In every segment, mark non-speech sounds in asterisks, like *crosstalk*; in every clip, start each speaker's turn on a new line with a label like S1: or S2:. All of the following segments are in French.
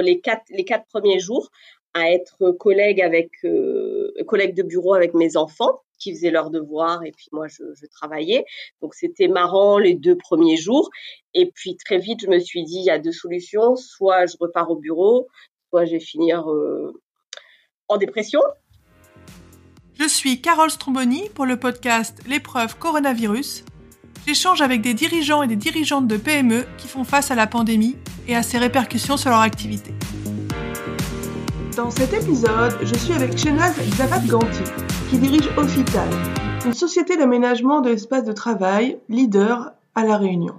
S1: les quatre, premiers jours à être collègue avec euh, collègue de bureau avec mes enfants qui faisaient leurs devoirs et puis moi je, je travaillais. Donc c'était marrant les deux premiers jours. Et puis très vite je me suis dit il y a deux solutions, soit je repars au bureau, soit je vais finir euh, en dépression.
S2: Je suis Carole Stromboni pour le podcast L'épreuve coronavirus. J'échange avec des dirigeants et des dirigeantes de PME qui font face à la pandémie et à ses répercussions sur leur activité. Dans cet épisode, je suis avec Shenaz Zavat Ganti, qui dirige Offital, une société d'aménagement de l'espace de travail, leader à La Réunion.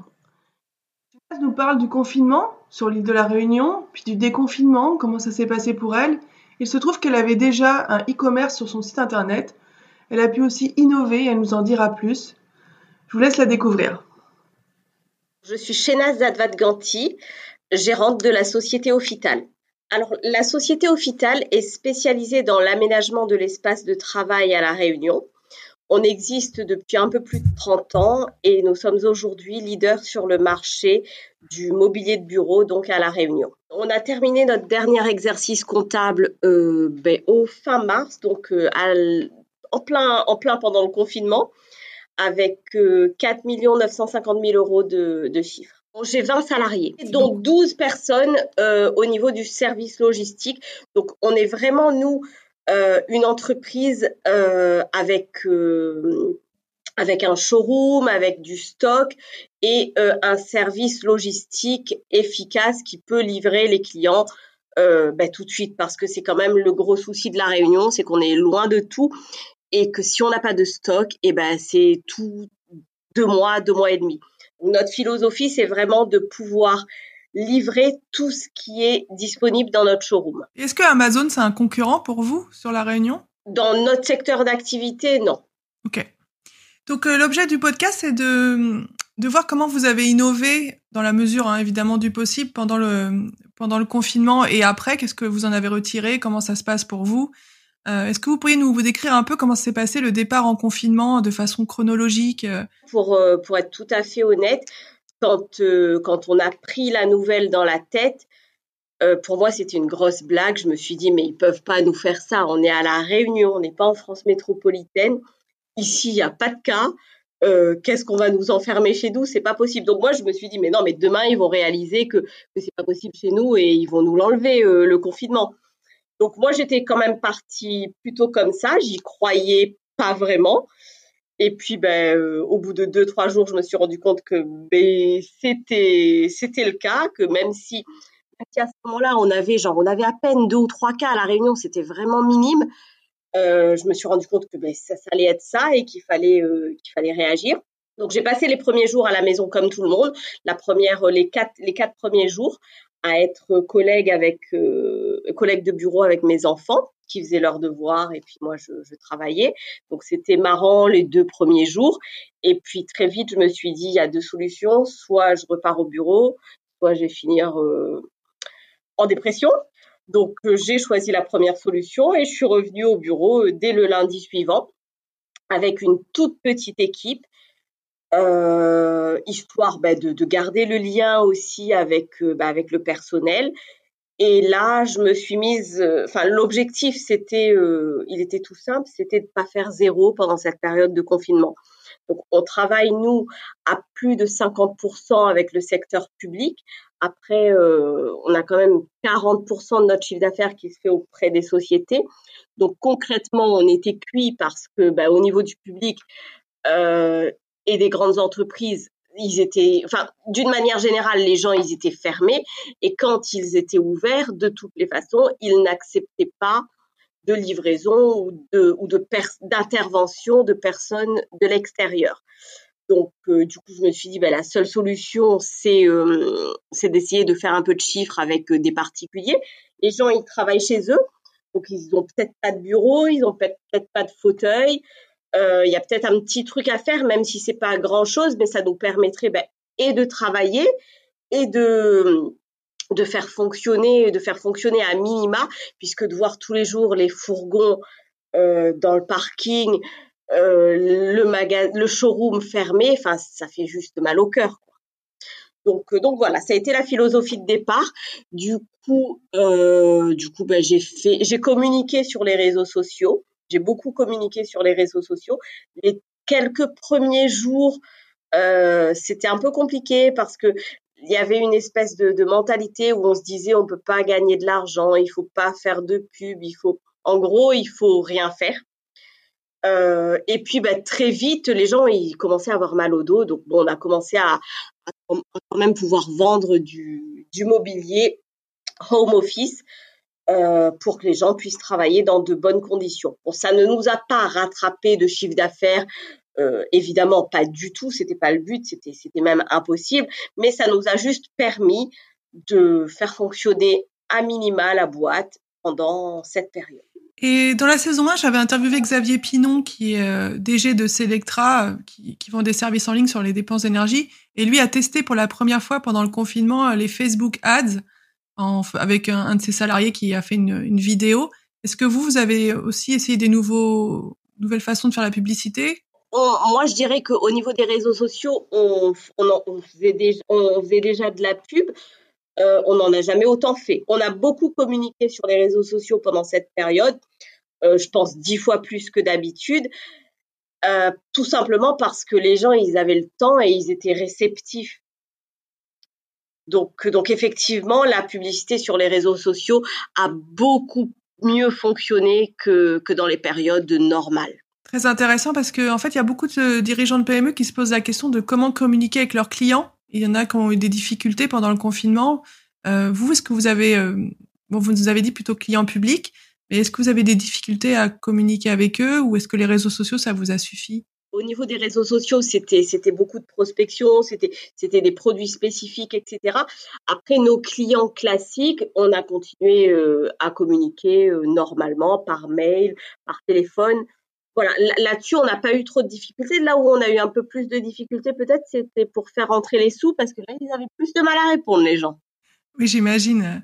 S2: Shenaz nous parle du confinement sur l'île de La Réunion, puis du déconfinement, comment ça s'est passé pour elle. Il se trouve qu'elle avait déjà un e-commerce sur son site internet. Elle a pu aussi innover, elle nous en dira plus. Je vous laisse la découvrir.
S1: Je suis Shenaz Zadvat Ganti, gérante de la société Offital. Alors, la société Offital est spécialisée dans l'aménagement de l'espace de travail à La Réunion. On existe depuis un peu plus de 30 ans et nous sommes aujourd'hui leaders sur le marché du mobilier de bureau, donc à La Réunion. On a terminé notre dernier exercice comptable euh, ben, au fin mars, donc euh, en plein pendant le confinement, avec euh, 4 950 000 euros de, de chiffre. J'ai 20 salariés, donc 12 personnes euh, au niveau du service logistique. Donc on est vraiment, nous, euh, une entreprise euh, avec, avec un showroom, avec du stock et un service logistique efficace qui peut livrer les clients ben, tout de suite parce que c'est quand même le gros souci de la réunion, c'est qu'on est loin de tout et que si on n'a pas de stock, et eh ben c'est tout deux mois, deux mois et demi. Notre philosophie, c'est vraiment de pouvoir livrer tout ce qui est disponible dans notre showroom.
S2: Est-ce que Amazon, c'est un concurrent pour vous sur la Réunion?
S1: Dans notre secteur d'activité, non.
S2: Ok. Donc euh, l'objet du podcast, c'est de, de voir comment vous avez innové dans la mesure hein, évidemment du possible pendant le, pendant le confinement et après. Qu'est-ce que vous en avez retiré? Comment ça se passe pour vous? Euh, Est-ce que vous pourriez nous vous décrire un peu comment s'est passé le départ en confinement de façon chronologique euh?
S1: pour, euh, pour être tout à fait honnête, quand, quand on a pris la nouvelle dans la tête, pour moi c'était une grosse blague. Je me suis dit mais ils peuvent pas nous faire ça. On est à la Réunion, on n'est pas en France métropolitaine. Ici il n'y a pas de cas. Qu'est-ce qu'on va nous enfermer chez nous? C'est pas possible. Donc moi je me suis dit mais non mais demain ils vont réaliser que, que c'est pas possible chez nous et ils vont nous l'enlever le confinement. Donc moi, j'étais quand même partie plutôt comme ça. J'y croyais pas vraiment. Et puis, ben, euh, au bout de deux, trois jours, je me suis rendu compte que ben, c'était, c'était le cas, que même si, à ce moment-là, on avait genre, on avait à peine deux ou trois cas à la Réunion, c'était vraiment minime. Euh, je me suis rendu compte que ben, ça, allait être ça et qu'il fallait, euh, qu'il fallait réagir. Donc j'ai passé les premiers jours à la maison comme tout le monde. La première, les quatre, les quatre premiers jours à être collègue avec euh, collègue de bureau avec mes enfants qui faisaient leurs devoirs et puis moi je, travaillais. Donc c'était marrant les deux premiers jours. Et puis très vite je me suis dit il y a deux solutions. Soit je repars au bureau soit je vais finir euh, en dépression. Donc euh, j'ai choisi la première solution et je suis revenue au bureau dès le lundi suivant avec une toute petite équipe euh, histoire bah, de, de, garder le lien aussi avec, bah, avec le personnel. Et là, je me suis mise. Euh, enfin, l'objectif, c'était, euh, il était tout simple, c'était de pas faire zéro pendant cette période de confinement. Donc, on travaille nous à plus de 50% avec le secteur public. Après, euh, on a quand même 40% de notre chiffre d'affaires qui se fait auprès des sociétés. Donc, concrètement, on était cuit parce que, bah, au niveau du public, euh, et des grandes entreprises, ils étaient, enfin, d'une manière générale, les gens, ils étaient fermés. Et quand ils étaient ouverts, de toutes les façons, ils n'acceptaient pas de livraison ou de ou de d'intervention de personnes de l'extérieur. Donc, euh, du coup, je me suis dit, ben, la seule solution, c'est euh, c'est d'essayer de faire un peu de chiffres avec euh, des particuliers. Les gens, ils travaillent chez eux, donc ils ont peut-être pas de bureau, ils ont peut-être pas de fauteuil, il y a peut-être un petit truc à faire, même si c'est pas grand-chose, mais ça nous permettrait ben, et de travailler et de de faire fonctionner, de faire fonctionner à minima, puisque de voir tous les jours les fourgons euh, dans le parking, euh, le magasin, le showroom fermé, enfin ça fait juste mal au cœur. Donc, donc voilà, ça a été la philosophie de départ. Du coup, euh, du coup, ben, j'ai fait, j'ai communiqué sur les réseaux sociaux. J'ai beaucoup communiqué sur les réseaux sociaux. Les quelques premiers jours, euh, c'était un peu compliqué parce que il y avait une espèce de, mentalité où on se disait on peut pas gagner de l'argent, il faut pas faire de pub, il faut, en gros, il faut rien faire. Euh, et puis bah, très vite, les gens ils commençaient à avoir mal au dos, donc bon, on a commencé à, quand même pouvoir vendre du mobilier home office euh, pour que les gens puissent travailler dans de bonnes conditions. Bon, ça ne nous a pas rattrapé de chiffre d'affaires. Euh, évidemment, pas du tout, c'était pas le but, c'était même impossible, mais ça nous a juste permis de faire fonctionner à minima la boîte pendant cette période.
S2: Et dans la saison 1, j'avais interviewé Xavier Pinon, qui est euh, DG de Selectra, qui, vend des services en ligne sur les dépenses d'énergie. Et lui a testé pour la première fois pendant le confinement les Facebook Ads avec un, de ses salariés qui a fait une, vidéo. Est-ce que vous, vous avez aussi essayé des nouveaux, nouvelles façons de faire la publicité?
S1: On, Moi, je dirais qu'au niveau des réseaux sociaux, on, on, on, faisait déjà, on faisait déjà de la pub. Euh, on n'en a jamais autant fait. On a beaucoup communiqué sur les réseaux sociaux pendant cette période, euh, je pense dix fois plus que d'habitude, euh, tout simplement parce que les gens, ils avaient le temps et ils étaient réceptifs. Donc, donc effectivement, la publicité sur les réseaux sociaux a beaucoup mieux fonctionné que, que dans les périodes normales.
S2: Très intéressant parce qu'en en fait, il y a beaucoup de dirigeants de PME qui se posent la question de comment communiquer avec leurs clients il y en a qui ont eu des difficultés pendant le confinement. Euh, vous, est-ce que vous avez, euh, bon, vous nous avez dit plutôt client public, mais est-ce que vous avez des difficultés à communiquer avec eux ou est-ce que les réseaux sociaux, ça vous a suffi?
S1: Au niveau des réseaux sociaux, c'était c'était beaucoup de prospection, c'était c'était des produits spécifiques, etc. Après nos clients classiques, on a continué euh, à communiquer euh, normalement par mail, par téléphone voilà, là-dessus, on n'a pas eu trop de difficultés. Là où on a eu un peu plus de difficultés, peut-être, c'était pour faire rentrer les sous, parce que là, ils avaient plus de mal à répondre, les gens.
S2: Oui, j'imagine.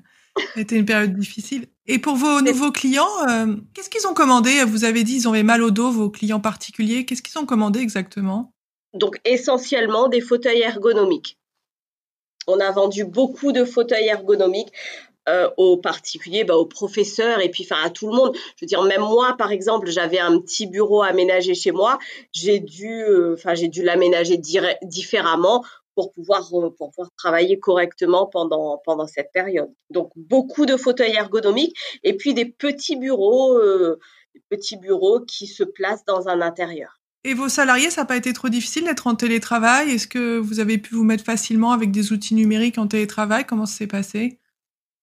S2: C'était une période difficile. Et pour vos nouveaux clients, euh, qu'est-ce qu'ils ont commandé? Vous avez dit ils ont mal au dos, vos clients particuliers. Qu'est-ce qu'ils ont commandé exactement?
S1: Donc, essentiellement des fauteuils ergonomiques. On a vendu beaucoup de fauteuils ergonomiques euh, aux particuliers, bah, aux professeurs et puis enfin à tout le monde. Je veux dire, même moi, par exemple, j'avais un petit bureau aménagé chez moi. J'ai dû, euh, j'ai dû l'aménager différemment pour pouvoir euh, pour pouvoir travailler correctement pendant pendant cette période. Donc beaucoup de fauteuils ergonomiques et puis des petits bureaux, euh, des petits bureaux qui se placent dans un intérieur.
S2: Et vos salariés, ça n'a pas été trop difficile d'être en télétravail? Est-ce que vous avez pu vous mettre facilement avec des outils numériques en télétravail? Comment ça s'est passé?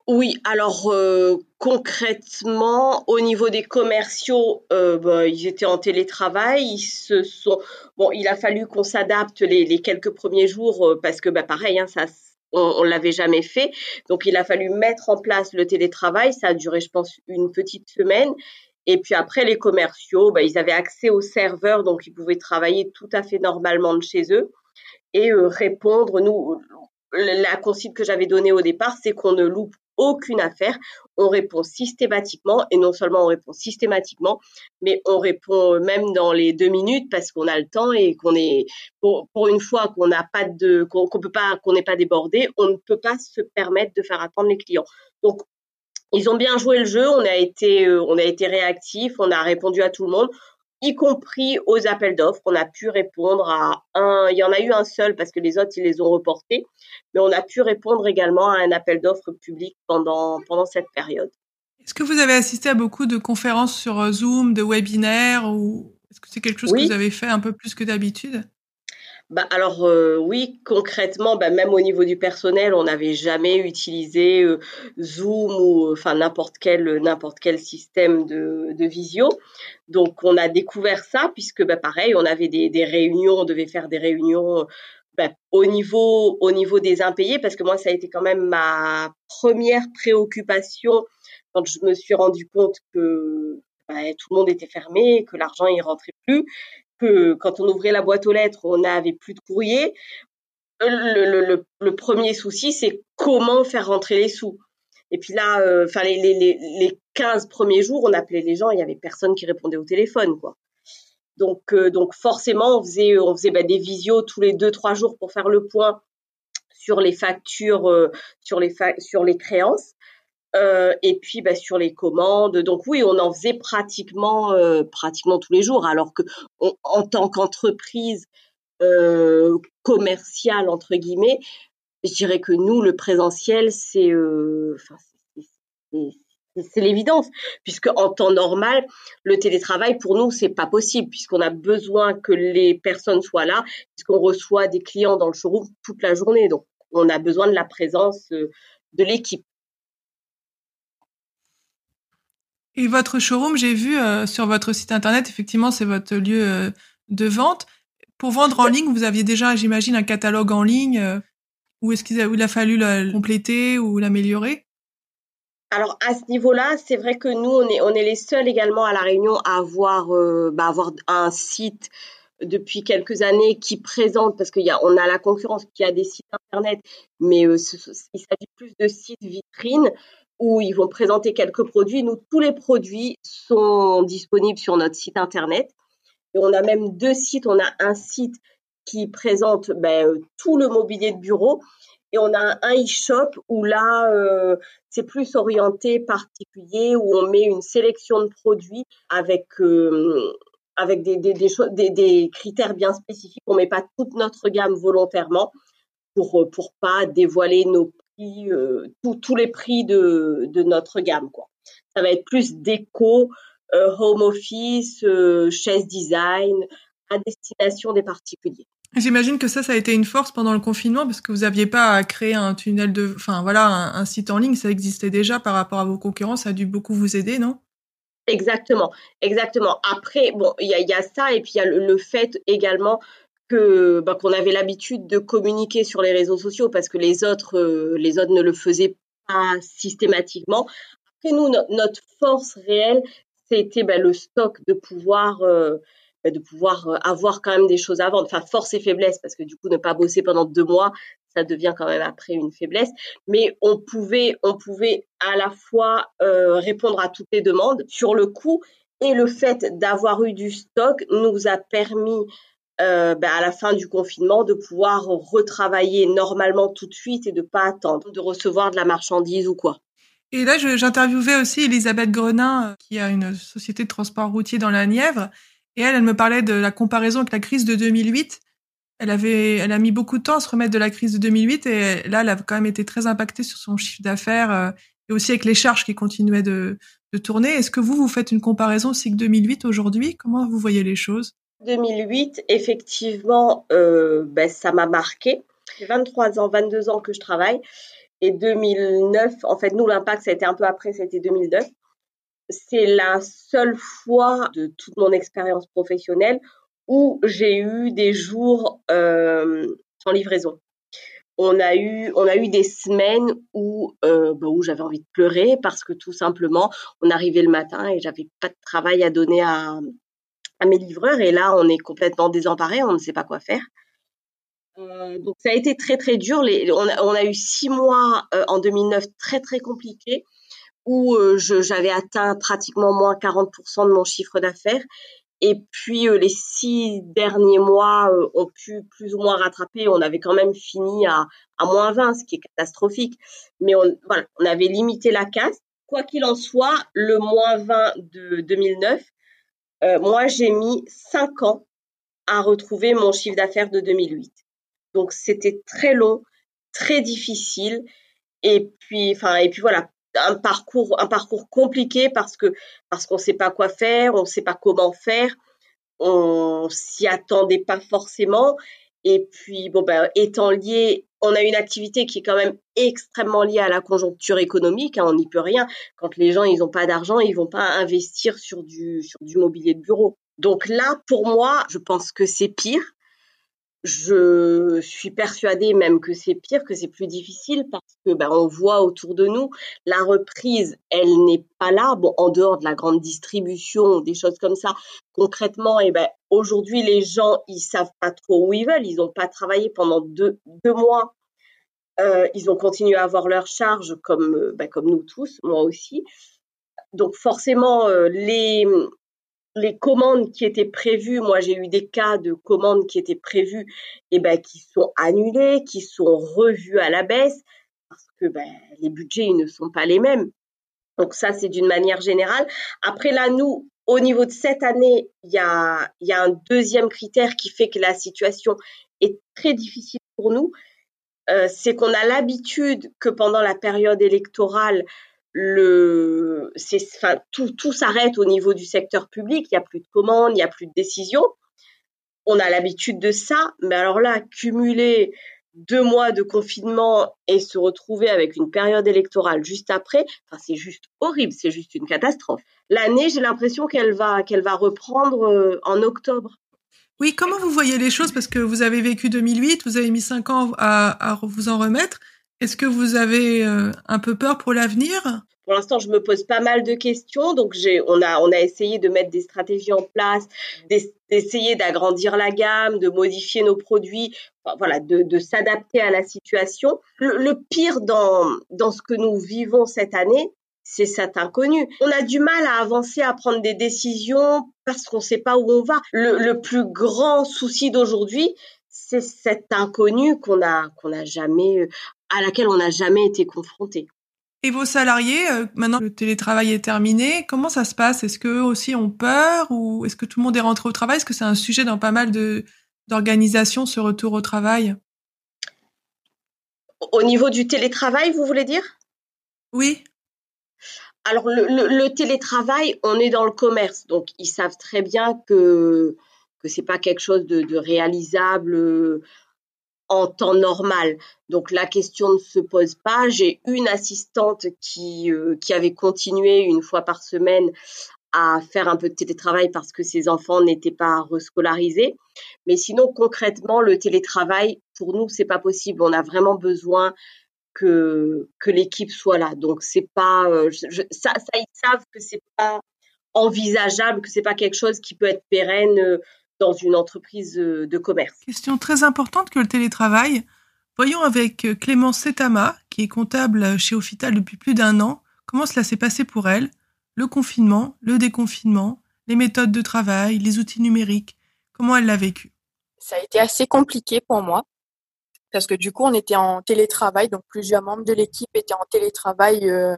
S1: Oui, alors euh, concrètement, au niveau des commerciaux, euh, bah, ils étaient en télétravail. Ils se sont bon, il a fallu qu'on s'adapte les, les, quelques premiers jours euh, parce que bah pareil, hein, ça on, on l'avait jamais fait. Donc il a fallu mettre en place le télétravail. Ça a duré, je pense, une petite semaine. Et puis après, les commerciaux, bah, ils avaient accès aux serveurs, donc ils pouvaient travailler tout à fait normalement de chez eux et euh, répondre. Nous, la consigne que j'avais donnée au départ, c'est qu'on ne loupe aucune affaire. On répond systématiquement et non seulement on répond systématiquement, mais on répond même dans les deux minutes parce qu'on a le temps et qu'on est pour, une fois qu'on n'a pas de qu'on peut pas qu'on n'est pas débordé, on ne peut pas se permettre de faire attendre les clients. Donc ils ont bien joué le jeu, on a été euh, on a été réactif, on a répondu à tout le monde y compris aux appels d'offres. On a pu répondre à un, il y en a eu un seul parce que les autres, ils les ont reportés, mais on a pu répondre également à un appel d'offres public pendant, pendant cette période.
S2: Est-ce que vous avez assisté à beaucoup de conférences sur euh, Zoom, de webinaires, ou est-ce que c'est quelque chose oui. que vous avez fait un peu plus que d'habitude?
S1: Bah alors euh, oui, concrètement, bah, même au niveau du personnel, on n'avait jamais utilisé euh, Zoom ou enfin n'importe quel n'importe quel système de, de visio. Donc on a découvert ça puisque bah, pareil, on avait des, des réunions, on devait faire des réunions bah, au niveau au niveau des impayés parce que moi ça a été quand même ma première préoccupation quand je me suis rendu compte que bah, tout le monde était fermé, que l'argent y rentrait plus que quand on ouvrait la boîte aux lettres, on n'avait plus de courrier. Le, le, le, le premier souci, c'est comment faire rentrer les sous. Et puis là, enfin euh, les, les, les 15 premiers jours, on appelait les gens, il y avait personne qui répondait au téléphone, quoi. Donc, euh, donc forcément, on faisait, on faisait bah, des visios tous les deux trois jours pour faire le point sur les factures, sur les sur les créances. Et puis bah, sur les commandes. Donc oui, on en faisait pratiquement pratiquement tous les jours. Alors que en tant qu'entreprise commerciale entre guillemets, je dirais que nous le présentiel c'est c'est l'évidence, puisque en temps normal, le télétravail pour nous c'est pas possible, puisqu'on a besoin que les personnes soient là, puisqu'on reçoit des clients dans le showroom toute la journée, donc on a besoin de la présence euh, de l'équipe.
S2: Et votre showroom, j'ai vu euh, sur votre site internet, effectivement, c'est votre lieu euh, de vente. Pour vendre en ligne, vous aviez déjà, j'imagine, un catalogue en ligne. ou est-ce qu'il a, a, fallu le compléter ou l'améliorer?
S1: Alors à ce niveau-là, c'est vrai que nous, on est, on est les seuls également à La Réunion à avoir, euh, bah, avoir un site depuis quelques années qui présente, parce qu'on a, on a la concurrence qui a des sites internet, mais euh, il s'agit plus de sites vitrines où ils vont présenter quelques produits. Nous, tous les produits sont disponibles sur notre site internet. Et on a même deux sites. On a un site qui présente ben, tout le mobilier de bureau et on a un e-shop où là, euh, c'est plus orienté particulier, où on met une sélection de produits avec, euh, avec des, des, des, critères bien spécifiques. On ne met pas toute notre gamme volontairement pour ne pas dévoiler nos euh, tous les prix de, de notre gamme. Quoi. Ça va être plus déco, home office, chaise design, à destination des particuliers.
S2: J'imagine que ça, ça a été une force pendant le confinement parce que vous n'aviez pas à créer un tunnel de, enfin voilà, un, site en ligne, ça existait déjà par rapport à vos concurrents, ça a dû beaucoup vous aider, non?
S1: Exactement, exactement. Après, bon, il y a, ça et puis il y a le, fait également que bah, qu'on avait l'habitude de communiquer sur les réseaux sociaux parce que les autres, euh, les autres ne le faisaient pas systématiquement. Après nous, notre force réelle, c'était bah, le stock de pouvoir euh, de pouvoir euh, avoir quand même des choses à vendre. Enfin, force et faiblesse, parce que du coup, ne pas bosser pendant deux mois, ça devient quand même après une faiblesse. Mais on pouvait, on pouvait à la fois euh, répondre à toutes les demandes sur le coup et le fait d'avoir eu du stock nous a permis euh, bah, à la fin du confinement de pouvoir retravailler normalement tout de suite et de pas attendre de recevoir de la marchandise ou quoi.
S2: Et là, j'interviewais aussi Elisabeth Grenin, qui a une société de transport routier dans la Nièvre, et elle, elle me parlait de la comparaison avec la crise de 2008. Elle avait, elle a mis beaucoup de temps à se remettre de la crise de 2008 et là, elle a quand même été très impactée sur son chiffre d'affaires euh, et aussi avec les charges qui continuaient de, tourner. Est-ce que vous, vous faites une comparaison que 2008 aujourd'hui? Comment vous voyez les choses?
S1: 2008, effectivement, euh, ben, ça m'a marqué. J'ai 23 ans, 22 ans que je travaille. Et 2009, en fait, nous, l'impact, ça a été un peu après, c'était 2009 c'est la seule fois de toute mon expérience professionnelle où j'ai eu des jours euh, sans livraison. On a eu, on a eu des semaines où, euh, bah, où j'avais envie de pleurer parce que tout simplement, on arrivait le matin et j'avais pas de travail à donner à, à mes livreurs et là, on est complètement désemparé, on ne sait pas quoi faire. Euh, donc ça a été très très dur. Les, on, a, on, a, eu six mois euh, en 2009 très très compliqués où euh, j'avais atteint pratiquement moins 40% de mon chiffre d'affaires. Et puis euh, les six derniers mois euh, ont pu plus ou moins rattraper. On avait quand même fini à, à moins 20, ce qui est catastrophique. Mais on, voilà, on avait limité la casse. Quoi qu'il en soit, le moins 20 de 2009, moi j'ai mis 5 ans à retrouver mon chiffre d'affaires de 2008. Donc c'était très long, très difficile. Et puis, enfin, et puis voilà, un parcours, un parcours compliqué parce que parce qu'on ne sait pas quoi faire, on ne sait pas comment faire, on s'y attendait pas forcément. Et puis bon ben étant lié, on a une activité qui est quand même extrêmement liée à la conjoncture économique. Hein, on n'y peut rien. Quand les gens n'ont pas d'argent, ils vont pas investir sur du mobilier de bureau. Donc là, pour moi, je pense que c'est pire je suis persuadée même que c'est pire, que c'est plus difficile parce que ben, on voit autour de nous la reprise, elle n'est pas là. Bon, en dehors de la grande distribution, des choses comme ça. Concrètement, et eh ben aujourd'hui les gens ils savent pas trop où ils veulent. Ils n'ont pas travaillé pendant deux, deux mois. Euh, ils ont continué à avoir leur charge comme ben, comme nous tous, moi aussi. Donc forcément euh, les les commandes qui étaient prévues, moi j'ai eu des cas de commandes qui étaient prévues et ben qui sont annulées, qui sont revues à la baisse parce que ben, les budgets ils ne sont pas les mêmes. Donc ça c'est d'une manière générale. Après là nous au niveau de cette année, il y a, y a un deuxième critère qui fait que la situation est très difficile pour nous. Euh, c'est qu'on a l'habitude que pendant la période électorale, le, enfin, tout, tout s'arrête au niveau du secteur public. Il n'y a plus de commandes, il n'y a plus de décisions. On a l'habitude de ça, mais alors là, cumuler deux mois de confinement et se retrouver avec une période électorale juste après, enfin, c'est juste horrible, c'est juste une catastrophe. L'année, j'ai l'impression qu'elle va, qu'elle va reprendre euh, en octobre.
S2: Oui, comment vous voyez les choses? Parce que vous avez vécu 2008, vous avez mis cinq ans à, à vous en remettre. Est-ce que vous avez euh, un peu peur pour l'avenir?
S1: Pour l'instant, je me pose pas mal de questions. Donc, on a, on a essayé de mettre des stratégies en place, d'essayer d'agrandir la gamme, de modifier nos produits, voilà, de, s'adapter à la situation. Le, pire dans, dans ce que nous vivons cette année, c'est cet inconnu. On a du mal à avancer, à prendre des décisions parce qu'on ne sait pas où on va. Le, plus grand souci d'aujourd'hui, c'est cet inconnu qu'on a, qu'on a jamais, à laquelle on n'a jamais été confronté.
S2: Et vos salariés, euh, maintenant que le télétravail est terminé, comment ça se passe? Est-ce qu'eux aussi ont peur ou est-ce que tout le monde est rentré au travail? Est-ce que c'est un sujet dans pas mal d'organisations, ce retour au travail?
S1: Au niveau du télétravail, vous voulez dire?
S2: Oui.
S1: Alors, le, le, télétravail, on est dans le commerce, donc ils savent très bien que que c'est pas quelque chose de, de réalisable en temps normal. Donc la question ne se pose pas. J'ai une assistante qui, euh, qui avait continué une fois par semaine à faire un peu de télétravail parce que ses enfants n'étaient pas rescolarisés. Mais sinon, concrètement, le télétravail, pour nous, c'est pas possible. On a vraiment besoin que, que l'équipe soit là. Donc c'est pas, euh, ça, ils savent que c'est pas envisageable, que c'est pas quelque chose qui peut être pérenne euh, dans une entreprise euh, de commerce.
S2: Question très importante que le télétravail. Voyons avec euh, Clémence Setama, qui est comptable chez Ofital depuis plus d'un an, comment cela s'est passé pour elle, le confinement, le déconfinement, les méthodes de travail, les outils numériques, comment elle l'a vécu?
S3: Ça a été assez compliqué pour moi, parce que du coup, on était en télétravail, donc plusieurs membres de l'équipe étaient en télétravail euh,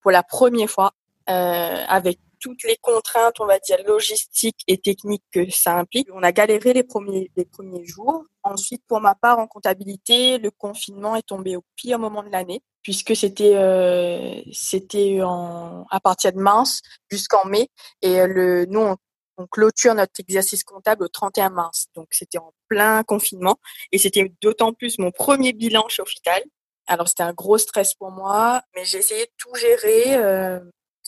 S3: pour la première fois, avec toutes les contraintes, on va dire, logistiques et techniques que ça implique. On a galéré les premiers, les premiers jours. Ensuite, pour ma part, en comptabilité, le confinement est tombé au pire moment de l'année, puisque c'était euh, c'était à partir de mars jusqu'en mai. Et le, nous, on, clôture notre exercice comptable au 31 mars. Donc, c'était en plein confinement. Et c'était d'autant plus mon premier bilan chez. Alors, c'était un gros stress pour moi, mais j'ai essayé de tout gérer. Euh,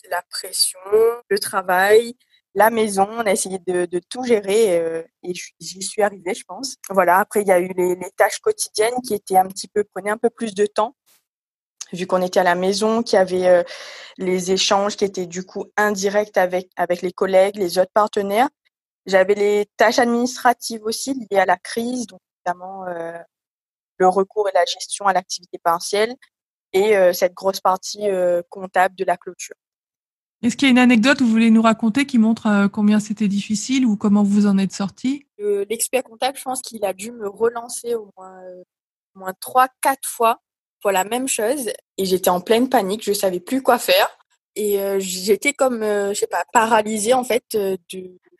S3: la pression, le travail, la maison. On a essayé de, tout gérer euh, et j'y suis arrivée, je pense. Voilà. Après, il y a eu les, tâches quotidiennes qui étaient un petit peu prenaient un peu plus de temps vu qu'on était à la maison, qu'il y avait euh, les échanges qui étaient du coup indirects avec avec les collègues, les autres partenaires. J'avais les tâches administratives aussi liées à la crise, donc notamment euh, le recours et la gestion à l'activité partielle et cette grosse partie comptable de la clôture.
S2: Est-ce qu'il y a une anecdote que vous voulez nous raconter qui montre euh, combien c'était difficile ou comment vous en êtes sorti?
S3: L'expert comptable, je pense qu'il a dû me relancer au moins, euh, moins 3 quatre fois pour la même chose et j'étais en pleine panique, je savais plus quoi faire et euh, j'étais comme je sais pas paralysée en fait de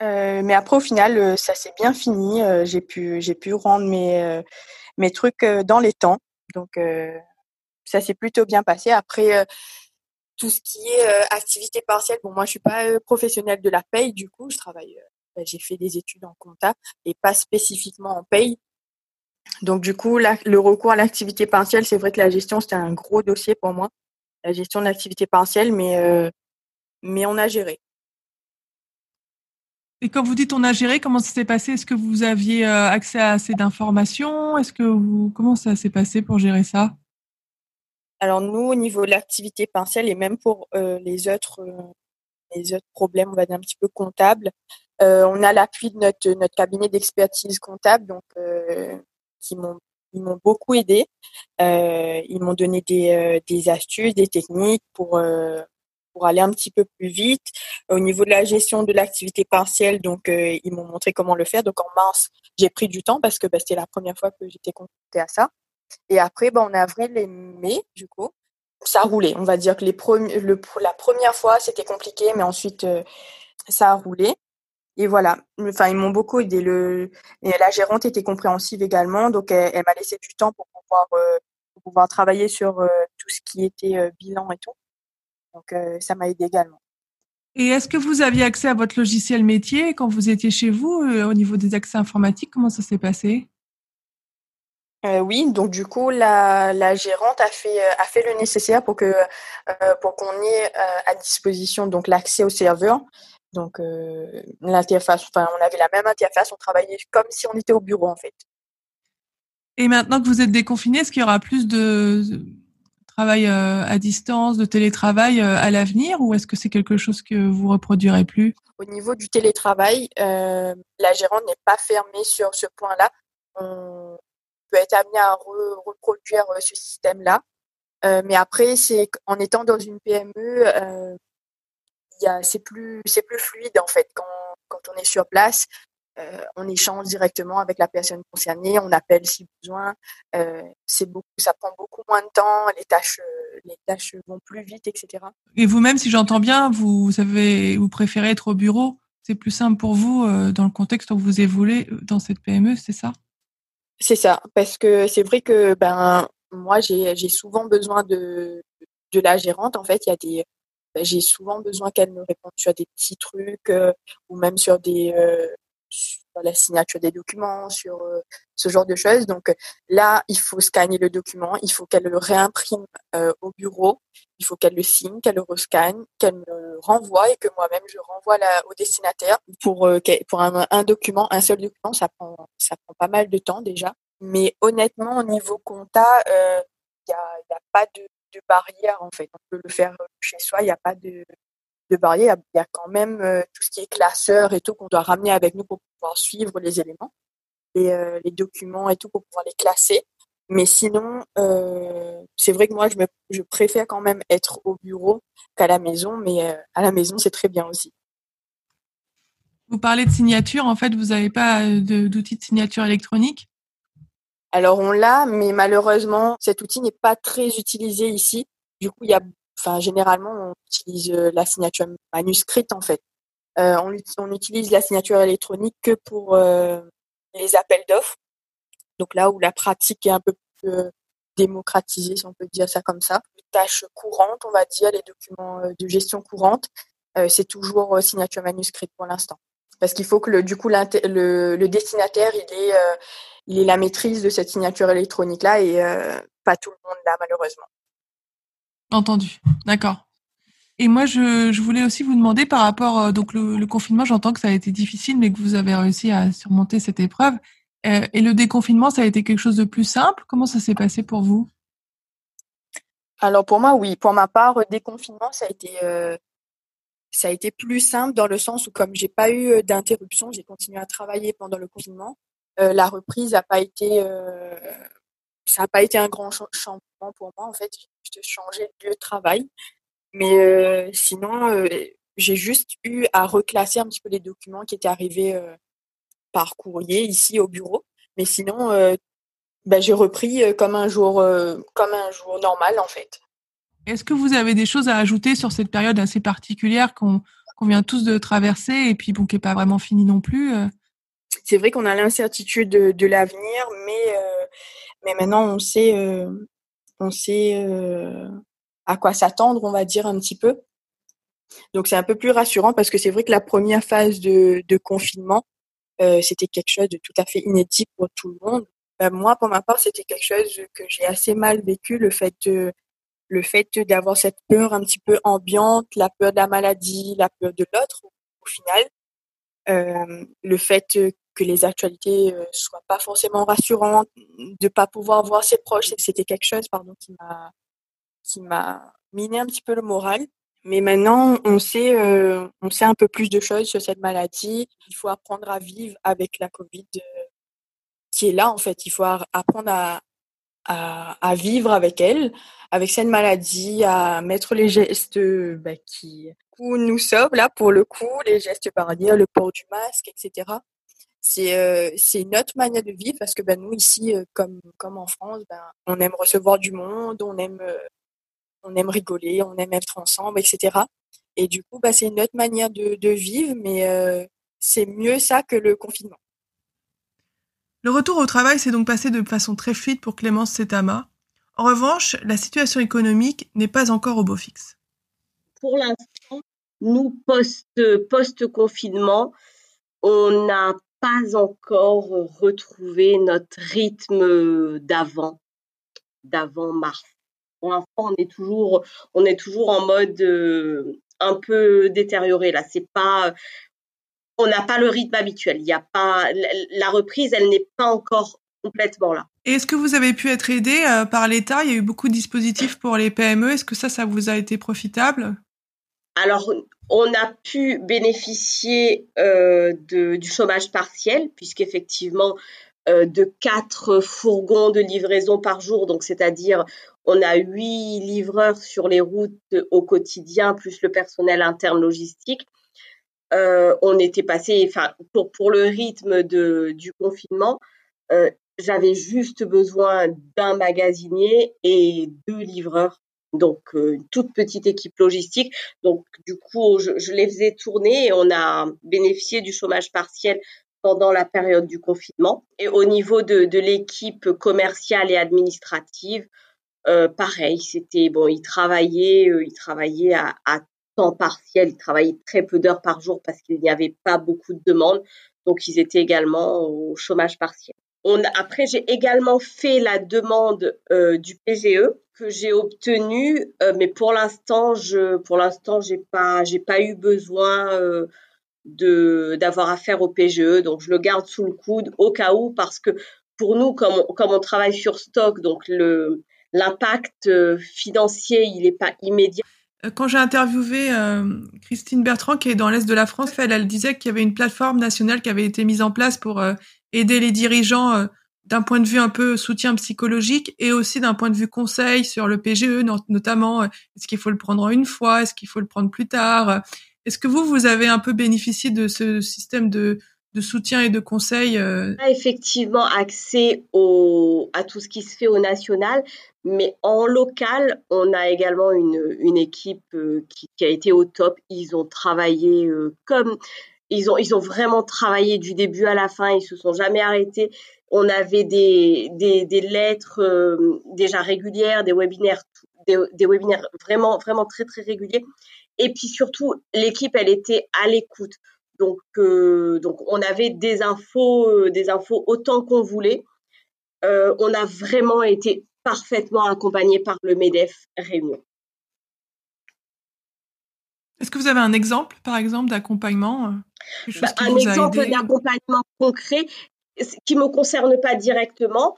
S3: mais après au final ça s'est bien fini, j'ai pu j'ai pu rendre mes mes trucs dans les temps. Donc ça s'est plutôt bien passé après tout ce qui est euh, activité partielle. Bon, moi, je suis pas euh, professionnelle de la paye, du coup, je travaille. Euh, bah, j'ai fait des études en compta et pas spécifiquement en paye. Donc, du coup, le recours à l'activité partielle, c'est vrai que la gestion, c'était un gros dossier pour moi, la gestion de l'activité partielle, mais mais on a géré.
S2: Et quand vous dites on a géré, comment ça s'est passé? Est-ce que vous aviez accès à assez d'informations? Est-ce que vous comment ça s'est passé pour gérer ça?
S3: Alors nous, au niveau de l'activité partielle et même pour euh, les autres euh, les autres problèmes, on va dire un petit peu comptables, euh, on a l'appui de notre notre cabinet d'expertise comptable, donc qui m'ont ils m'ont beaucoup aidé. ils m'ont donné des, des astuces, des techniques pour pour aller un petit peu plus vite. Au niveau de la gestion de l'activité partielle, donc ils m'ont montré comment le faire. Donc en mars, j'ai pris du temps parce que bah, c'était la première fois que j'étais confrontée à ça. Et après, bah, en avril et mai, du coup, ça a roulé. On va dire que les le, la première fois, c'était compliqué, mais ensuite, euh, ça a roulé. Et voilà. Enfin, ils m'ont beaucoup aidé. La gérante était compréhensive également, donc elle, m'a laissé du temps pour pouvoir, euh, travailler sur tout ce qui était bilan et tout. Donc, euh, ça m'a aidé également.
S2: Et est-ce que vous aviez accès à votre logiciel métier quand vous étiez chez vous euh, au niveau des accès informatiques? Comment ça s'est passé?
S3: Euh, oui, donc du coup, la, la, gérante a fait, a fait le nécessaire pour que pour qu'on ait à disposition donc l'accès au serveur. Donc l'interface, enfin, on avait la même interface, on travaillait comme si on était au bureau en fait.
S2: Et maintenant que vous êtes déconfiné, est-ce qu'il y aura plus de travail euh, à distance, de télétravail euh, à l'avenir ou est-ce que c'est quelque chose que vous reproduirez plus?
S3: Au niveau du télétravail, euh, la gérante n'est pas fermée sur ce point-là. On peut être amené à reproduire ce système-là. mais après, c'est en étant dans une PME, c'est plus c'est plus fluide en fait quand, on est sur place. Euh, on échange directement avec la personne concernée, on appelle si besoin. Euh, beaucoup, ça prend beaucoup moins de temps, les tâches, euh, les tâches vont plus vite, etc.
S2: Et vous-même, si j'entends bien, vous préférez être au bureau. C'est plus simple pour vous dans le contexte où vous évoluez dans cette PME, c'est ça?
S3: C'est ça, parce que c'est vrai que ben moi j'ai souvent besoin de de la gérante. En fait, il y a des ben, j'ai souvent besoin qu'elle me réponde sur des petits trucs ou même sur des sur la signature des documents, sur euh, ce genre de choses. Donc là, il faut scanner le document, il faut qu'elle le réimprime euh, au bureau, il faut qu'elle le signe, qu'elle le rescanne, qu'elle me renvoie et que moi-même je renvoie la, au destinataire. Pour, euh, pour un, un, document, un seul document, ça prend, ça prend pas mal de temps déjà. Mais honnêtement, au niveau compta, il n'y a, y a pas de, de barrière en fait. On peut le faire chez soi, il n'y a pas de, de barrière, il y a quand même euh, tout ce qui est classeur et tout qu'on doit ramener avec nous pour pouvoir suivre les éléments, les, euh, les documents et tout pour pouvoir les classer. Mais sinon, euh, c'est vrai que moi, je, me, je préfère quand même être au bureau qu'à la maison, mais à la maison, c'est très bien aussi.
S2: Vous parlez de signature, en fait, vous n'avez pas d'outil de signature électronique?
S3: Alors, on l'a, mais malheureusement, cet outil n'est pas très utilisé ici. Du coup, il y a enfin généralement on utilise euh, la signature manuscrite en fait. Euh, on, utilise la signature électronique que pour euh, les appels d'offres. Donc là où la pratique est un peu plus démocratisée, si on peut dire ça comme ça. Les tâches courantes, on va dire, les documents de gestion courante, c'est toujours signature manuscrite pour l'instant. Parce qu'il faut que le, du coup le, le, destinataire il ait, il ait la maîtrise de cette signature électronique là et pas tout le monde là malheureusement.
S2: Entendu. D'accord. Et moi, je, voulais aussi vous demander par rapport euh, donc le, confinement, j'entends que ça a été difficile, mais que vous avez réussi à surmonter cette épreuve. Euh, et le déconfinement, ça a été quelque chose de plus simple? Comment ça s'est passé pour vous?
S3: Alors pour moi, oui. Pour ma part, déconfinement, ça a été euh, ça a été plus simple dans le sens où comme j'ai pas eu d'interruption, j'ai continué à travailler pendant le confinement. la reprise n'a pas été ça n'a pas été un grand changement pour moi. En fait, j'ai juste changé de lieu de travail. Mais euh, sinon, euh, j'ai juste eu à reclasser un petit peu les documents qui étaient arrivés euh, par courrier ici au bureau. Mais sinon, ben, j'ai repris comme un jour, comme un jour normal en fait.
S2: Est-ce que vous avez des choses à ajouter sur cette période assez particulière qu'on vient tous de traverser et puis bon, qui n'est pas vraiment finie non plus
S3: C'est vrai qu'on a l'incertitude de, de l'avenir, mais mais maintenant, on sait, euh, on sait euh, à quoi s'attendre, on va dire un petit peu. Donc c'est un peu plus rassurant parce que c'est vrai que la première phase de, de confinement, euh, c'était quelque chose de tout à fait inédit pour tout le monde. Ben, moi, pour ma part, c'était quelque chose que j'ai assez mal vécu, le fait le fait d'avoir cette peur un petit peu ambiante, la peur de la maladie, la peur de l'autre, au final. Euh, le fait que les actualités euh, soient pas forcément rassurantes, de pas pouvoir voir ses proches, c'était quelque chose pardon qui m'a qui m'a miné un petit peu le moral. Mais maintenant, on sait euh, on sait un peu plus de choses sur cette maladie. Il faut apprendre à vivre avec la Covid euh, qui est là en fait. Il faut apprendre à à, vivre avec elle, avec cette maladie, à mettre les gestes bah, qui où nous sommes là pour le coup, les gestes barrières, le port du masque, etc. C'est euh, notre manière de vivre parce que ben, nous ici, euh, comme comme en France, ben, on aime recevoir du monde, on aime euh, on aime rigoler, on aime être ensemble, etc. Et du coup, ben, c'est notre manière de, de vivre, mais euh, c'est mieux ça que le confinement.
S2: Le retour au travail s'est donc passé de façon très fluide pour Clémence Setama. En revanche, la situation économique n'est pas encore au beau fixe.
S1: Pour l'instant, nous, post-confinement, on n'a pas encore retrouvé notre rythme d'avant, d'avant mars. Pour l'instant, on est toujours, en mode euh, un peu détérioré. Là, c'est pas, on n'a pas le rythme habituel. Il y a pas la reprise, elle n'est pas encore complètement là.
S2: Est-ce que vous avez pu être aidé euh, par l'État? Il y a eu beaucoup de dispositifs pour les PME. Est-ce que ça, ça vous a été profitable?
S1: Alors, on a pu bénéficier euh, de, du chômage partiel, puisqu'effectivement, euh, de quatre fourgons de livraison par jour, donc c'est-à-dire on a huit livreurs sur les routes au quotidien, plus le personnel interne logistique. Euh, on était passé, enfin, pour, pour le rythme de, du confinement, euh, j'avais juste besoin d'un magasinier et deux livreurs. Donc, euh, une toute petite équipe logistique. Donc, du coup, je, je, les faisais tourner et on a bénéficié du chômage partiel pendant la période du confinement. Et au niveau de, de l'équipe commerciale et administrative, euh, pareil, c'était bon, ils travaillaient, euh, ils travaillaient à, à, partiel, ils travaillaient très peu d'heures par jour parce qu'il n'y avait pas beaucoup de demandes, donc ils étaient également au chômage partiel. Après, j'ai également fait la demande euh, du PGE que j'ai obtenue, euh, mais pour l'instant, je, pour l'instant, j'ai pas, j'ai pas eu besoin euh, d'avoir affaire au PGE, donc je le garde sous le coude au cas où, parce que pour nous, comme on, travaille sur stock, donc l'impact financier, il n'est pas immédiat.
S2: Euh, quand j'ai interviewé euh, Christine Bertrand, qui est dans l'Est de la France, elle, elle disait qu'il y avait une plateforme nationale qui avait été mise en place pour euh, aider les dirigeants euh, d'un point de vue un peu soutien psychologique et aussi d'un point de vue conseil sur le PGE, notamment est-ce qu'il faut le prendre en une fois, est-ce qu'il faut le prendre plus tard? Est-ce que vous, vous avez un peu bénéficié de ce système de, de soutien et de conseil euh...
S1: Effectivement, accès au, à tout ce qui se fait au national, mais en local, on a également une, une équipe euh, qui, a été au top. Ils ont travaillé euh, comme ils ont, ils ont vraiment travaillé du début à la fin. Ils se sont jamais arrêtés. On avait des, des, des lettres euh, déjà régulières, des webinaires, des webinaires vraiment, vraiment très, très réguliers. Et puis surtout, l'équipe, elle était à l'écoute. Donc, euh, donc on avait des infos, euh, des infos autant qu'on voulait. Euh, on a vraiment été parfaitement accompagné par le MEDEF Réunion.
S2: Est-ce que vous avez un exemple, par exemple, d'accompagnement
S1: bah, Un exemple d'accompagnement concret qui me concerne pas directement,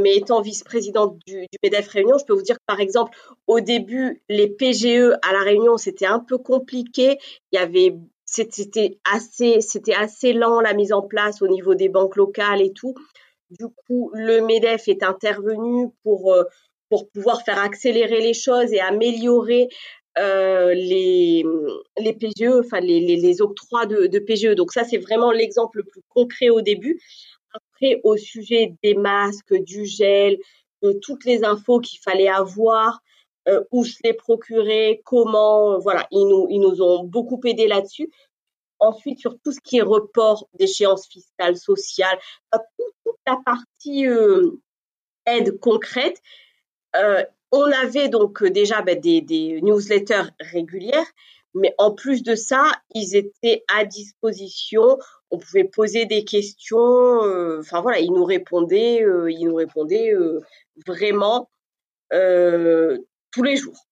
S1: mais étant vice-présidente du, du, MEDEF Réunion, je peux vous dire que par exemple, au début, les PGE à la Réunion, c'était un peu compliqué. Il y avait c'était assez, c'était assez lent la mise en place au niveau des banques locales et tout. Du coup, le MEDEF est intervenu pour, euh, pour pouvoir faire accélérer les choses et améliorer euh, les, les PGE, enfin les, les, octrois de, de, PGE. Donc ça, c'est vraiment l'exemple le plus concret au début. Après, au sujet des masques, du gel, de toutes les infos qu'il fallait avoir, euh, où se les procurer, comment, euh, voilà, ils nous, ils nous ont beaucoup aidé là-dessus. Ensuite, sur tout ce qui est report d'échéances fiscales, sociales, euh, toute, la partie aide concrète, on avait donc déjà ben, des, des, newsletters régulières, mais en plus de ça, ils étaient à disposition. On pouvait poser des questions. Enfin voilà, ils nous répondaient, ils nous répondaient vraiment tous les jours.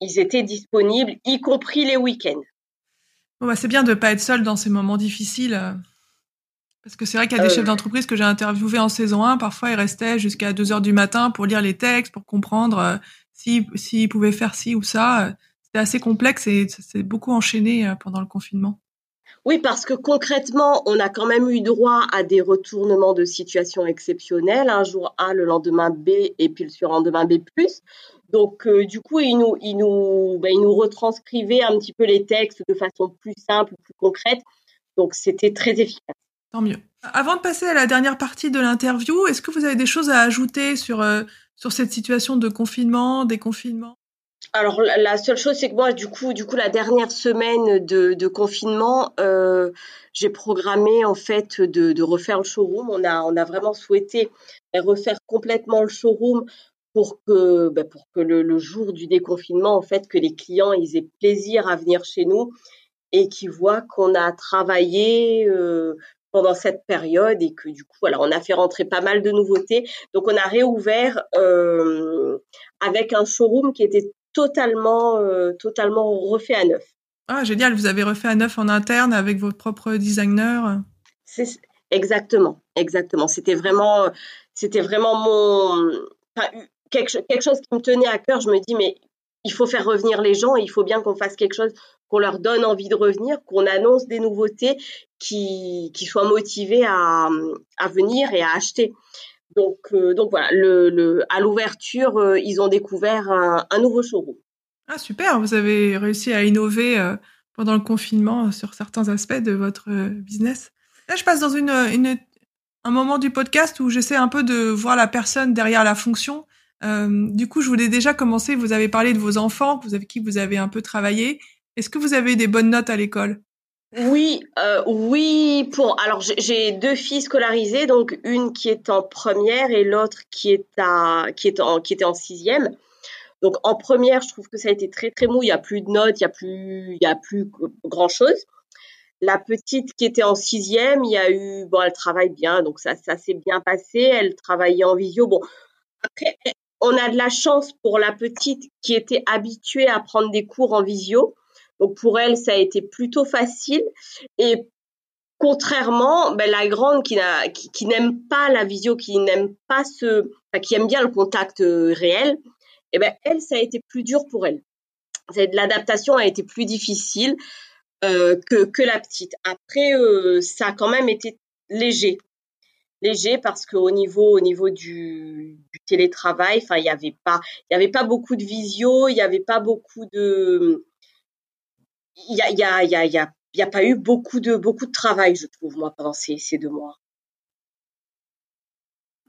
S1: Ils étaient disponibles, y compris les week-ends.
S2: Bon bah c'est bien de pas être seul dans ces moments difficiles. Euh, parce que c'est vrai qu'il y a des euh... chefs d'entreprise que j'ai interviewés en saison 1, parfois ils restaient jusqu'à 2 heures du matin pour lire les textes, pour comprendre euh, s'ils si, pouvaient faire ci ou ça. C'était assez complexe et c'est beaucoup enchaîné pendant le confinement.
S1: Oui, parce que concrètement, on a quand même eu droit à des retournements de situation exceptionnels, un jour A, le lendemain B, et puis le surlendemain B+. Donc, euh, du coup, il nous, il, nous, ben, il nous retranscrivait un petit peu les textes de façon plus simple, plus concrète. Donc, c'était très efficace.
S2: Tant mieux. Avant de passer à la dernière partie de l'interview, est-ce que vous avez des choses à ajouter sur, euh, sur cette situation de confinement, déconfinement?
S1: Alors la seule chose c'est que moi du coup du coup la dernière semaine de, de confinement euh, j'ai programmé en fait de, de, refaire le showroom on a on a vraiment souhaité refaire complètement le showroom pour que ben, pour que le, le, jour du déconfinement en fait que les clients ils aient plaisir à venir chez nous et qu'ils voient qu'on a travaillé euh, pendant cette période et que du coup, voilà, on a fait rentrer pas mal de nouveautés. Donc, on a réouvert euh, avec un showroom qui était totalement, euh, totalement refait à neuf.
S2: Ah, génial, vous avez refait à neuf en interne avec vos propres designers?
S1: C'est exactement, exactement. C'était vraiment, c'était vraiment mon, enfin, quelque, chose qui me tenait à cœur. Je me dis, mais il faut faire revenir les gens, il faut bien qu'on fasse quelque chose, qu'on leur donne envie de revenir, qu'on annonce des nouveautés qui, qui soient motivés à, à venir et à acheter. Donc, euh, donc voilà, le, le, à l'ouverture, euh, ils ont découvert un, un, nouveau showroom.
S2: Ah super, vous avez réussi à innover euh, pendant le confinement sur certains aspects de votre business. Là, je passe dans une, une, un moment du podcast où j'essaie un peu de voir la personne derrière la fonction. Du coup, je voulais déjà commencer. Vous avez parlé de vos enfants, vous avez qui vous avez un peu travaillé. Est-ce que vous avez des bonnes notes à l'école?
S1: Oui, euh, oui. Pour alors j'ai deux filles scolarisées, donc une qui est en première et l'autre qui est à qui est en qui était en sixième. Donc en première, je trouve que ça a été très très mou. Il y a plus de notes, il y a plus il y a plus grand chose. La petite qui était en sixième, il y a eu bon, elle travaille bien, donc ça ça s'est bien passé. Elle travaillait en visio. Bon, après on a de la chance pour la petite qui était habituée à prendre des cours en visio. Donc pour elle, ça a été plutôt facile. Et contrairement, ben, la grande qui, qui, n'aime pas la visio, qui n'aime pas ce, enfin, qui aime bien le contact euh, réel, eh ben elle, ça a été plus dur pour elle. L'adaptation a été plus difficile euh, que, que la petite. Après, euh, ça a quand même été léger léger parce qu'au niveau au niveau du, du télétravail enfin il y avait pas il y avait pas beaucoup de visio il y avait pas beaucoup de il y a, y, a, y, a, y, a, y a pas eu beaucoup de, beaucoup de travail, je trouve, moi, pendant ces, ces deux mois.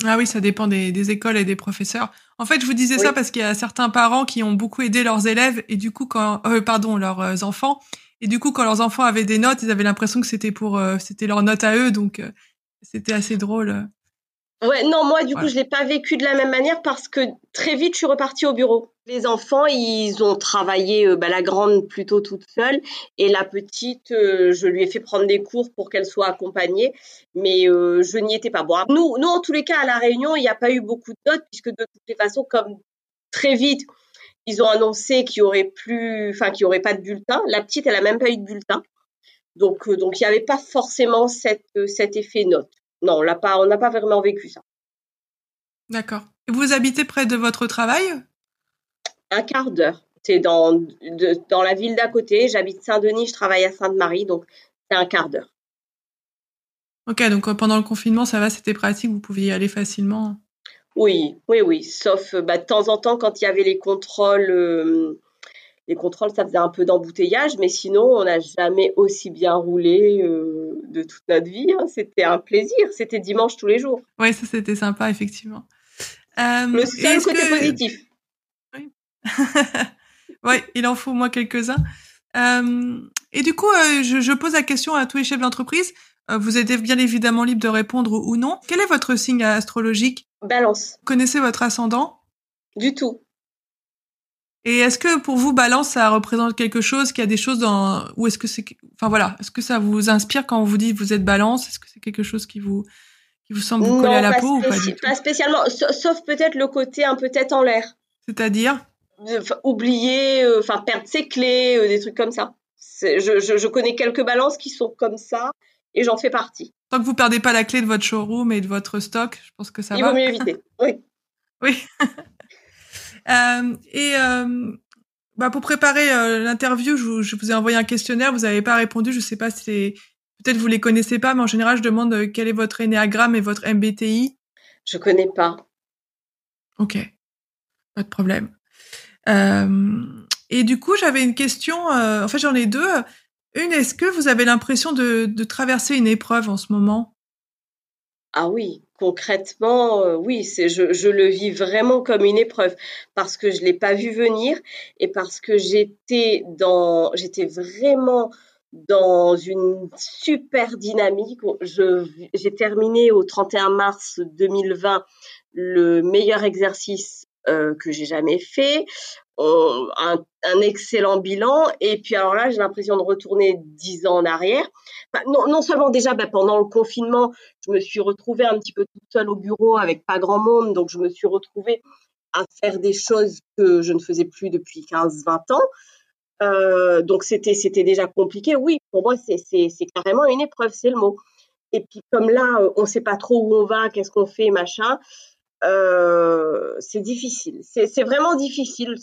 S2: Ah oui, ça dépend des, des, écoles et des professeurs. En fait, je vous disais ça parce qu'il y a certains parents qui ont beaucoup aidé leurs élèves et du coup, quand, euh, pardon, leurs euh, enfants. Et du coup, quand leurs enfants avaient des notes, ils avaient l'impression que c'était pour, euh, c'était leur note à eux, donc euh, c'était assez drôle.
S1: Ouais, non, moi, du coup, je l'ai pas vécu de la même manière parce que très vite, je suis repartie au bureau. Les enfants, ils ont travaillé, euh, bah, la grande plutôt toute seule et la petite, euh, je lui ai fait prendre des cours pour qu'elle soit accompagnée, mais euh, je n'y étais pas. Bon, nous, nous, en tous les cas, à la Réunion, il n'y a pas eu beaucoup de notes puisque de toutes les façons, comme très vite, ils ont annoncé qu'il y aurait plus, enfin, qu'il y aurait pas de bulletin. La petite, elle a même pas eu de bulletin. Donc, donc, il n'y avait pas forcément cette, cet effet note non, on l'a pas, on n'a pas vraiment vécu ça.
S2: D'accord. Vous habitez près de votre travail?
S1: Un quart d'heure. C'est dans, dans la ville d'à côté. J'habite Saint-Denis, je travaille à Sainte-Marie, donc c'est un quart d'heure.
S2: Ok, donc euh, pendant le confinement, ça va, c'était pratique, vous pouviez y aller facilement?
S1: Oui, oui, oui. Sauf bah, de temps en temps, quand il y avait les contrôles, euh, les contrôles, ça faisait un peu d'embouteillage, mais sinon, on n'a jamais aussi bien roulé. Euh, de toute notre vie. Hein. C'était un plaisir. C'était dimanche tous les jours.
S2: Oui, ça c'était sympa, effectivement.
S1: Euh, le seul côté positif.
S2: Oui. *laughs* ouais, il en faut au moins quelques-uns. Euh, et du coup, je, je, pose la question à tous les chefs d'entreprise. Vous êtes bien évidemment libre de répondre ou non. Quel est votre signe astrologique?
S1: Balance.
S2: Vous connaissez votre ascendant?
S1: Du tout.
S2: Et est-ce que pour vous, balance, ça représente quelque chose, qu'il y a des choses dans, ou est-ce que c'est, enfin voilà, est-ce que ça vous inspire quand on vous dit vous êtes balance? Est-ce que c'est quelque chose qui vous, qui vous semble vous coller à la peau ou pas du
S1: Pas spécialement, sauf peut-être le côté un peu tête en l'air.
S2: C'est-à-dire?
S1: Oublier, euh, enfin perdre ses clés, euh, des trucs comme ça. Je, je, je, connais quelques balances qui sont comme ça et j'en fais partie.
S2: Tant que vous perdez pas la clé de votre showroom et de votre stock, je pense que ça
S1: Il
S2: va.
S1: Il vaut mieux éviter. Oui. *laughs*
S2: oui. Euh, et euh, bah, pour préparer euh, l'interview, je, je, vous ai envoyé un questionnaire, vous n'avez pas répondu. Je sais pas si peut-être vous les connaissez pas, mais en général, je demande euh, quel est votre énéagramme et votre MBTI.
S1: Je connais pas.
S2: Ok, pas de problème. Euh, et du coup, j'avais une question. En fait, j'en ai deux. Une, est-ce que vous avez l'impression de, de traverser une épreuve en ce moment?
S1: Ah oui, concrètement, euh, oui, c'est je, je, le vis vraiment comme une épreuve parce que je l'ai pas vu venir et parce que j'étais dans, j'étais vraiment dans une super dynamique. Je, j'ai terminé au 31 mars 2020 le meilleur exercice euh, que j'ai jamais fait, un, excellent bilan. Et puis alors là, j'ai l'impression de retourner dix ans en arrière. non, non, seulement déjà bah, pendant le confinement, je me suis retrouvée un petit peu toute seule au bureau avec pas grand monde, donc je me suis retrouvée à faire des choses que je ne faisais plus depuis 15-20 ans. Euh, donc c'était c'était déjà compliqué. Oui, pour moi c'est carrément une épreuve, c'est le mot. Et puis comme là, on sait pas trop où on va, qu'est-ce qu'on fait, machin. Euh, c'est difficile. C'est vraiment difficile.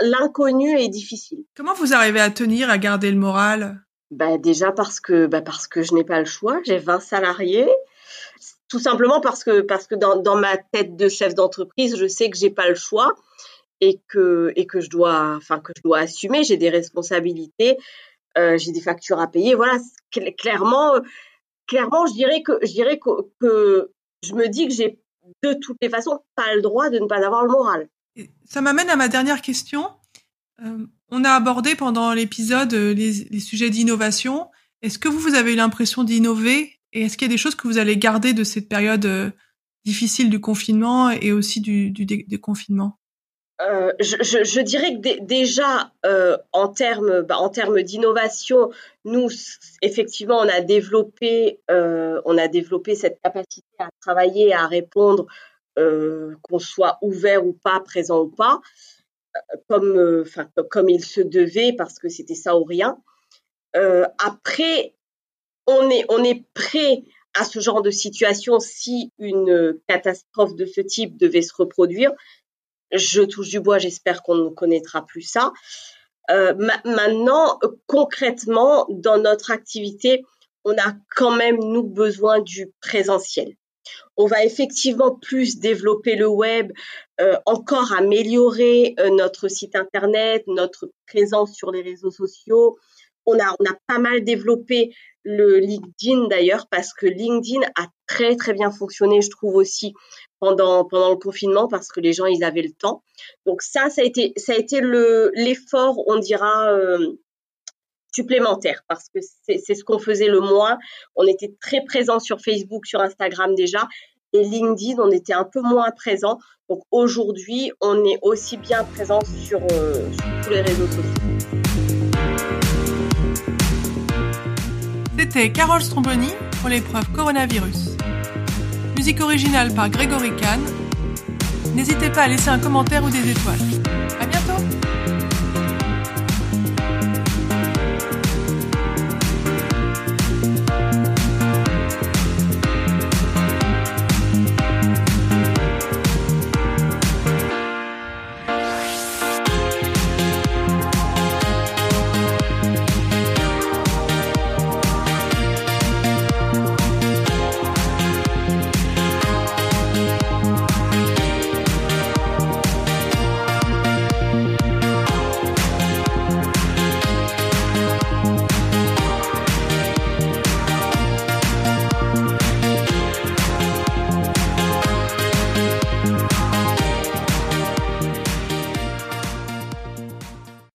S1: L'inconnu est difficile.
S2: Comment vous arrivez à tenir, à garder le moral?
S1: Bah déjà parce que bah parce que je n'ai pas le choix. J'ai 20 salariés. Tout simplement parce que parce que dans, dans ma tête de chef d'entreprise, je sais que j'ai pas le choix et que et que je dois enfin que je dois assumer. J'ai des responsabilités. Euh, j'ai des factures à payer. Voilà, clairement, clairement, je dirais que je dirais que, que je me dis que j'ai de toutes les façons pas le droit de ne pas avoir le moral.
S2: Ça m'amène à ma dernière question. Euh, on a abordé pendant l'épisode euh, les, sujets d'innovation. Est-ce que vous, vous avez eu l'impression d'innover et est-ce qu'il y a des choses que vous allez garder de cette période euh, difficile du confinement et aussi du, du déconfinement?
S1: Euh, je, dirais que déjà euh, en termes bah, en termes d'innovation, nous effectivement on a développé euh, on a développé cette capacité à travailler à répondre qu'on soit ouvert ou pas, présent ou pas, comme il se devait parce que c'était ça ou rien. après on est prêt à ce genre de situation si une catastrophe de ce type devait se reproduire je touche du bois, j'espère qu'on ne connaîtra plus ça. Euh, maintenant, concrètement, dans notre activité, on a quand même, nous, besoin du présentiel. On va effectivement plus développer le web, euh, encore améliorer euh, notre site internet, notre présence sur les réseaux sociaux. On a, on a pas mal développé le LinkedIn d'ailleurs parce que LinkedIn a très très bien fonctionné, je trouve aussi pendant pendant le confinement parce que les gens ils avaient le temps. Donc ça ça a été ça a été le l'effort on dira euh, supplémentaire parce que c'est c'est ce qu'on faisait le moins. On était très présent sur Facebook, sur Instagram déjà et LinkedIn on était un peu moins présent. Donc aujourd'hui on est aussi bien présent sur, euh, sur tous les réseaux sociaux.
S2: C'était Carole Stromboni pour l'épreuve coronavirus. Musique originale par Gregory Kahn. N'hésitez pas à laisser un commentaire ou des étoiles. À bientôt!